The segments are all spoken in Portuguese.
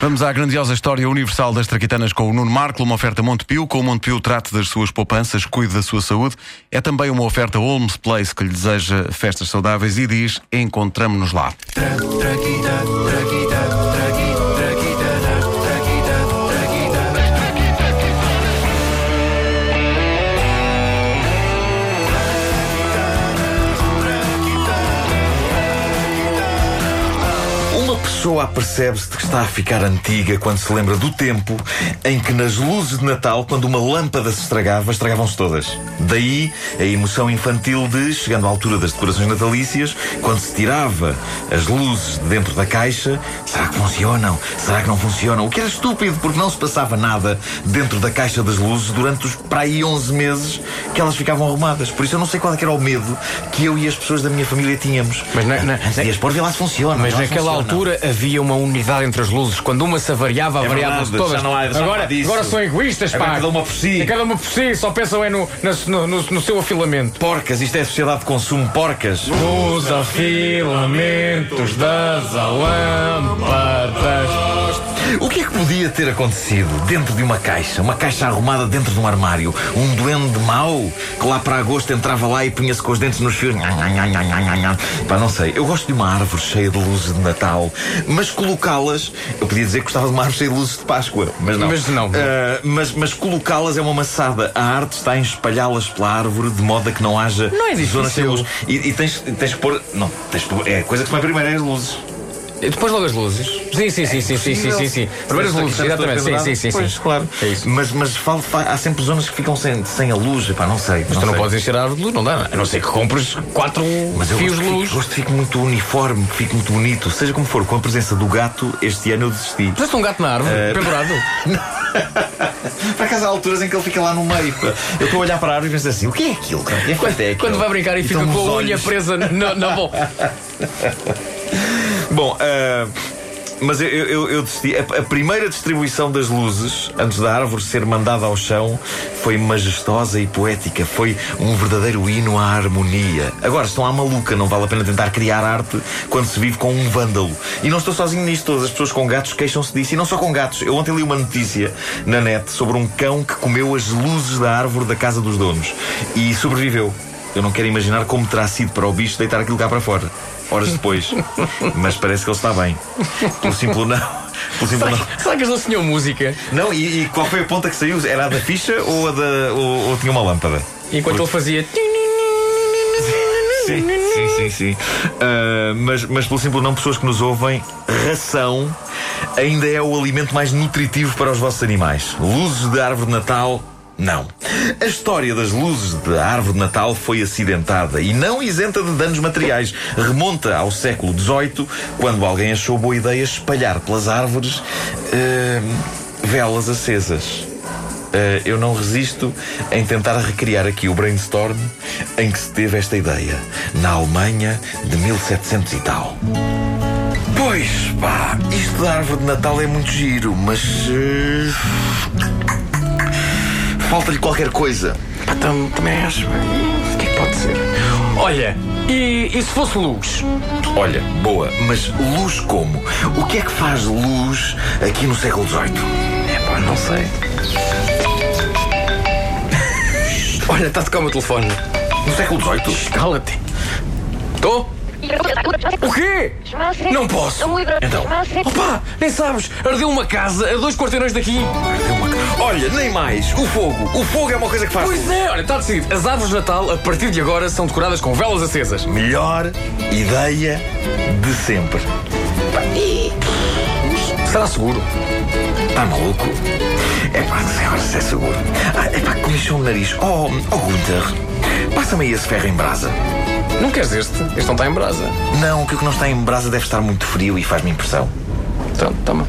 Vamos à grandiosa história universal das traquitanas com o Nuno Marco, uma oferta Montepio. Com o Montepio trate das suas poupanças, cuide da sua saúde. É também uma oferta Holmes Place que lhe deseja festas saudáveis e diz: encontramos-nos lá. Uma pessoa apercebe-se de que está a ficar antiga quando se lembra do tempo em que nas luzes de Natal, quando uma lâmpada se estragava, estragavam-se todas. Daí a emoção infantil de, chegando à altura das decorações natalícias, quando se tirava as luzes de dentro da caixa, será que funcionam? Será que não funcionam? O que era estúpido, porque não se passava nada dentro da caixa das luzes durante os para aí 11 meses que elas ficavam arrumadas. Por isso eu não sei qual é era o medo que eu e as pessoas da minha família tínhamos. Mas na- na- Antes de as pôr, vê lá se funciona. Mas naquela funciona. altura havia uma unidade entre as luzes. Quando uma se avariava, avariavam-se verdade, todas. já não há- já não agora, agora são egoístas, Agora pá. cada uma por si. É cada uma por si, só pensam é no, no, no- no seu afilamento. Porcas, isto é sociedade de consumo, porcas. Os afilamentos das lâmpadas. O que é que podia ter acontecido dentro de uma caixa? Uma caixa arrumada dentro de um armário? Um duende mau que lá para agosto entrava lá e punha-se com os dentes nos fios? Pá, não sei. Eu gosto de uma árvore cheia de luzes de Natal, mas colocá-las. Eu podia dizer que gostava de uma árvore cheia de luzes de Páscoa, mas não. Mas não. Ah, mas mas colocá-las é uma maçada. A arte está em espalhá-las pela árvore de modo a que não haja Não é zonas sem luz. E, e tens, tens que pôr. Não, tens. É a coisa que se põe primeiro é as luzes. E depois logo as luzes. Sim, sim, sim, sim, sim, sim, sim, sim. Primeiras luzes, exatamente. Sim, sim, sim, Pois, sim. claro. É isso. Mas, mas falo- fa- há sempre zonas que ficam sem, sem a luz. Epá, não sei. Mas tu não sei. podes encher a árvore de luz, não dá. A não ser que compres quatro Mas fios de luz. gosto que fique muito uniforme, que fique muito bonito. Seja como for, com a presença do gato, este ano eu desisti. Puseste um gato na árvore, Eh, pendurado. Para acaso há alturas em que ele fica lá no meio. pá. Eu estou a olhar para a árvore e penso assim: o que é aquilo? cara? Que efeito é aquilo? Quando vai brincar e fica Então, com a unha olhos- presa na, na boca. Bom, ah, mas eu, eu, eu. A, a primeira distribuição das luzes, antes da árvore ser mandada ao chão, foi majestosa e poética. Foi um verdadeiro hino à harmonia. Agora, estão à maluca, não vale a pena tentar criar arte quando se vive com um vândalo. E não estou sozinho nisto, todas as pessoas com gatos queixam-se disso. E não só com gatos. Eu ontem li uma notícia na net sobre um cão que comeu as luzes da árvore da casa dos donos e sobreviveu. Eu não quero imaginar como terá sido para o bicho deitar aquilo cá para fora. Horas depois. Mas parece que ele está bem. Pelo simples não. Pelo simples não. Será que eles não tinham música? Não, e, e qual foi a ponta que saiu? Era a da ficha ou a da. ou, ou tinha uma lâmpada? Enquanto ele fazia. Sim, sim, sim, sim. Ah, mas, mas pelo simples não, pessoas que nos ouvem, ração ainda é o alimento mais nutritivo para os vossos animais. Luzes de árvore de Natal. Não. A história das luzes da árvore de Natal foi acidentada e não isenta de danos materiais. Remonta ao século XVIII, quando alguém achou boa ideia espalhar pelas árvores ah, velas acesas. Uh, eu não resisto em tentar recriar aqui o brainstorm em que se teve esta ideia, na Alemanha de 1700 e tal. Pois, pá, isto da árvore de Natal é muito giro, mas. uh, Falta-lhe qualquer coisa. Pá, tam- também acho. O que é que pode ser? Olha, e, e se fosse luz? Olha, boa, mas luz como? O que é que faz luz aqui no século XVIII? É pá, não sei. Olha, está a tocar o meu telefone. No século XVIII? Cala-te. Estou? O quê? Não posso. Então. Opa, nem sabes, ardeu uma casa a dois quarteirões daqui. Ardeu uma Olha, nem mais, o fogo. O fogo é uma coisa que faz. Pois é, olha, está decidido. As árvores de Natal, a partir de agora, são decoradas com velas acesas. Melhor ideia de sempre. Será seguro? Está maluco? É pá, agora se é seguro. Ah, é pá, comichou o nariz. Oh, oh Gunther, passa-me aí esse ferro em brasa. Não queres este? Este não está em brasa. Não, que o que não está em brasa deve estar muito frio e faz-me impressão. Então, toma.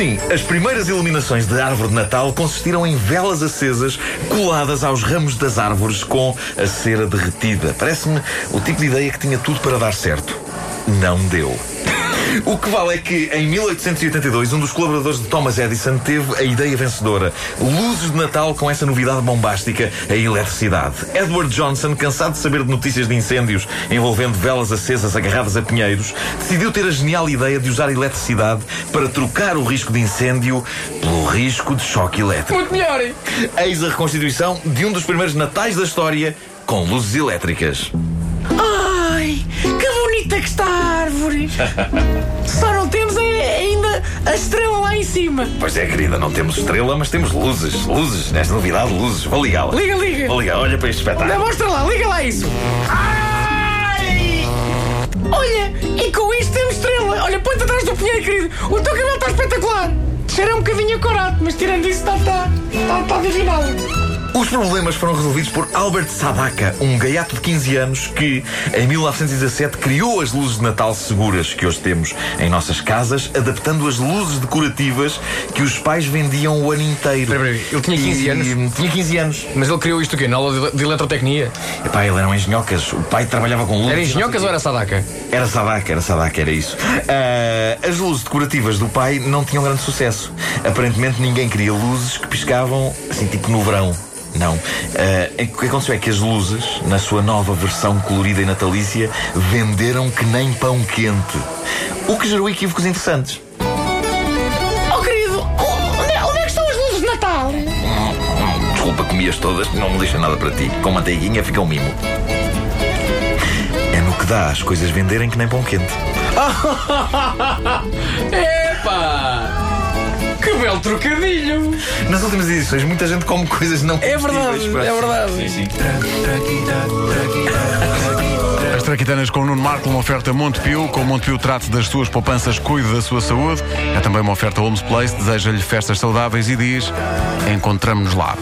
Sim, as primeiras iluminações de árvore de Natal consistiram em velas acesas coladas aos ramos das árvores com a cera derretida. Parece-me o tipo de ideia que tinha tudo para dar certo. Não deu. O que vale é que em 1882 um dos colaboradores de Thomas Edison teve a ideia vencedora. Luzes de Natal com essa novidade bombástica, a eletricidade. Edward Johnson, cansado de saber de notícias de incêndios envolvendo velas acesas agarradas a pinheiros, decidiu ter a genial ideia de usar a eletricidade para trocar o risco de incêndio pelo risco de choque elétrico. Muito melhor, hein? Eis a reconstituição de um dos primeiros natais da história com luzes elétricas. Ai, que está a árvore! Só não temos é, ainda a estrela lá em cima. Pois é, querida, não temos estrela, mas temos luzes. Luzes, nesta novidade, luzes. Vou ligá-la. Liga, liga. Vou ligar, olha para este espetáculo. Mostra lá, liga lá isso. Ai! Olha, e com isto temos estrela. Olha, põe-te atrás do pinheiro, querido. O teu cabelo está espetacular. Cheira um bocadinho acorado, mas tirando isso, está, está, está, está divinal. Os problemas foram resolvidos por Albert Sadaka, um gaiato de 15 anos que, em 1917, criou as luzes de Natal seguras que hoje temos em nossas casas, adaptando as luzes decorativas que os pais vendiam o ano inteiro. Espera, espera, ele tinha 15 E- anos? Tinha 15 anos. Mas ele criou isto o quê? Na aula de, de eletrotecnia? Epá, ele era um engenhocas. O pai trabalhava com luzes. Era engenhocas ou era Sadaka? Era Sadaka, era Sadaka, era isso. Ah, as luzes decorativas do pai não tinham grande sucesso. Aparentemente ninguém queria luzes que piscavam assim, tipo no verão. Não. Ah, o que aconteceu é que as luzes, na sua nova versão colorida e natalícia, venderam que nem pão quente. O que gerou equívocos interessantes. Oh, querido, onde, onde é que estão as luzes de Natal? Hum, Desculpa, comias todas, não me deixa nada para ti. Com manteiguinha fica um mimo. É no que dá as coisas venderem que nem pão quente. Epá! Que belo trocadilho! Nas últimas edições, muita gente come coisas não É verdade, comestíveis é verdade. Sim, sim. As Traquitanas com o Nuno Marco, uma oferta Montepio. Com o Montepio trate das suas poupanças, cuide da sua saúde. É também uma oferta Homes Place. Deseja-lhe festas saudáveis e diz: Encontramos-nos lá.